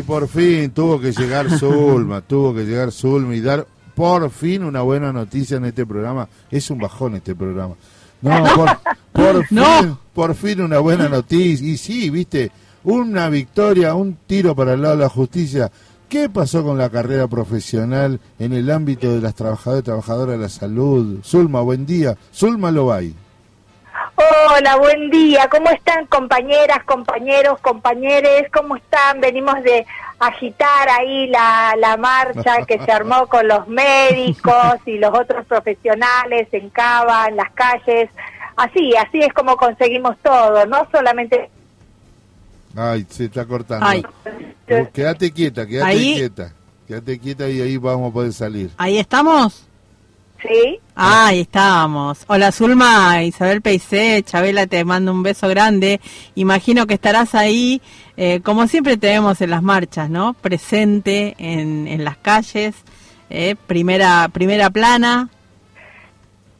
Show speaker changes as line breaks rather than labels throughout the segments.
Y por fin tuvo que llegar Zulma, tuvo que llegar Zulma y dar por fin una buena noticia en este programa. Es un bajón este programa. No, por, fin, por fin una buena noticia. Y sí, viste, una victoria, un tiro para el lado de la justicia. ¿Qué pasó con la carrera profesional en el ámbito de las trabajadoras y trabajadoras de la salud? Zulma, buen día. Zulma Lobay.
Hola, buen día. ¿Cómo están compañeras, compañeros, compañeres? ¿Cómo están? Venimos de agitar ahí la, la marcha que se armó con los médicos y los otros profesionales en Cava, en las calles. Así, así es como conseguimos todo, no solamente...
Ay, se está cortando. Ay. quédate quieta, quédate quieta. Quédate quieta y ahí vamos a poder salir.
Ahí estamos.
Sí.
ahí estamos. Hola Zulma, Isabel Peisé, Chabela te mando un beso grande. Imagino que estarás ahí, eh, como siempre te vemos en las marchas, ¿no? Presente en, en las calles, eh, primera, primera plana,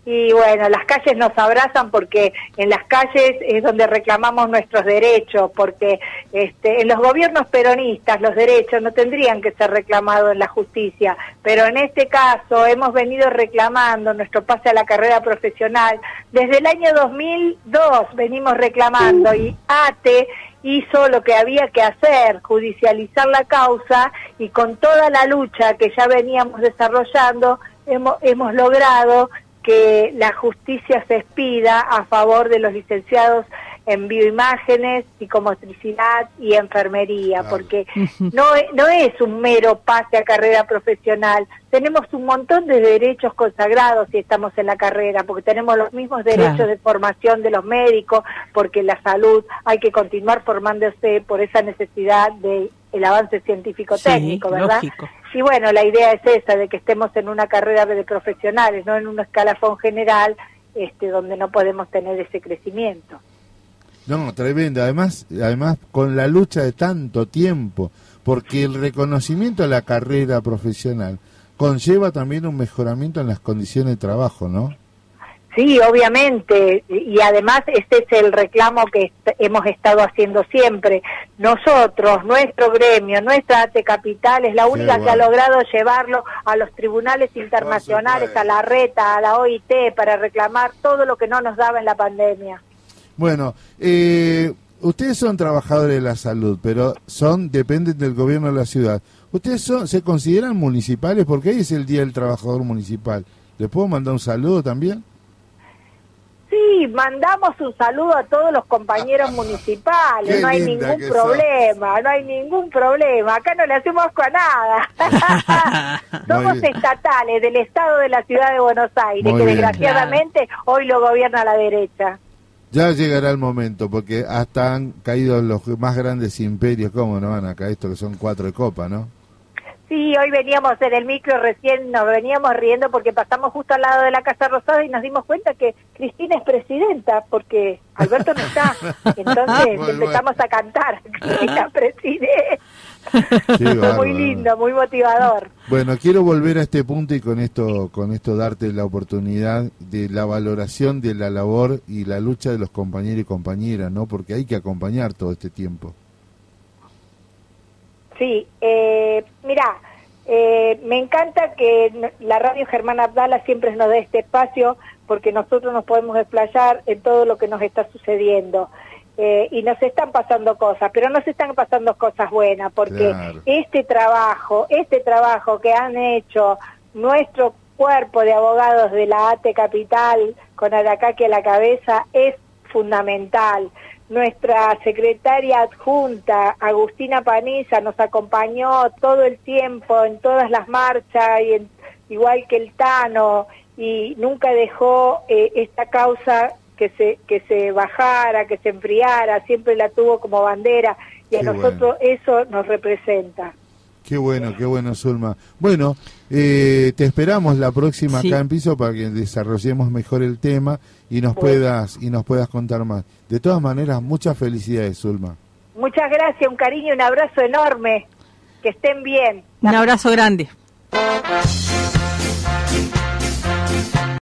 y bueno, las calles nos abrazan porque en las calles es donde reclamamos nuestros derechos, porque este, en los gobiernos peronistas los derechos no tendrían que ser reclamados en la justicia, pero en este caso hemos venido reclamando nuestro pase a la carrera profesional. Desde el año 2002 venimos reclamando y ATE hizo lo que había que hacer, judicializar la causa y con toda la lucha que ya veníamos desarrollando hemos, hemos logrado que la justicia se expida a favor de los licenciados en bioimágenes, psicomotricidad y enfermería, porque no, no es un mero pase a carrera profesional, tenemos un montón de derechos consagrados si estamos en la carrera, porque tenemos los mismos derechos de formación de los médicos, porque la salud hay que continuar formándose por esa necesidad de el avance científico técnico, ¿verdad? Y bueno, la idea es esa, de que estemos en una carrera de profesionales, no en un escalafón general, este, donde no podemos tener ese crecimiento.
No, tremendo. Además, además con la lucha de tanto tiempo, porque el reconocimiento a la carrera profesional conlleva también un mejoramiento en las condiciones de trabajo, ¿no?
Sí, obviamente, y además este es el reclamo que hemos estado haciendo siempre. Nosotros, nuestro gremio, nuestra AT Capital es la única que ha logrado llevarlo a los tribunales internacionales, a la RETA, a la OIT, para reclamar todo lo que no nos daba en la pandemia.
Bueno, eh, ustedes son trabajadores de la salud, pero son dependen del gobierno de la ciudad. ¿Ustedes son, se consideran municipales? Porque hoy es el Día del Trabajador Municipal. ¿Les puedo mandar un saludo también?
Sí, mandamos un saludo a todos los compañeros municipales, no hay ningún problema, no hay ningún problema, acá no le hacemos a nada. Somos estatales del Estado de la Ciudad de Buenos Aires, que desgraciadamente hoy lo gobierna la derecha.
Ya llegará el momento, porque hasta han caído los más grandes imperios, ¿cómo no van acá? Esto que son cuatro de copa, ¿no?
Sí, hoy veníamos en el micro recién, nos veníamos riendo porque pasamos justo al lado de la Casa Rosada y nos dimos cuenta que Cristina es presidenta porque Alberto no está. Entonces empezamos a cantar, Cristina preside. muy lindo, muy motivador.
Bueno, quiero volver a este punto y con esto, con esto darte la oportunidad de la valoración de la labor y la lucha de los compañeros y compañeras, ¿no? Porque hay que acompañar todo este tiempo.
Sí, eh, mira, eh, me encanta que la radio Germán Abdala siempre nos dé este espacio porque nosotros nos podemos desplayar en todo lo que nos está sucediendo. Eh, y nos están pasando cosas, pero nos están pasando cosas buenas, porque este trabajo, este trabajo que han hecho nuestro cuerpo de abogados de la ATE Capital con Aracaque a la cabeza es fundamental. Nuestra secretaria adjunta, Agustina Paniza, nos acompañó todo el tiempo en todas las marchas, y igual que el Tano, y nunca dejó eh, esta causa que se, que se bajara, que se enfriara, siempre la tuvo como bandera, y a nosotros eso nos representa.
Qué bueno, qué bueno, Zulma. Bueno, eh, te esperamos la próxima acá en piso para que desarrollemos mejor el tema y nos puedas y nos puedas contar más. De todas maneras, muchas felicidades, Zulma.
Muchas gracias, un cariño, un abrazo enorme. Que estén bien.
Un abrazo grande.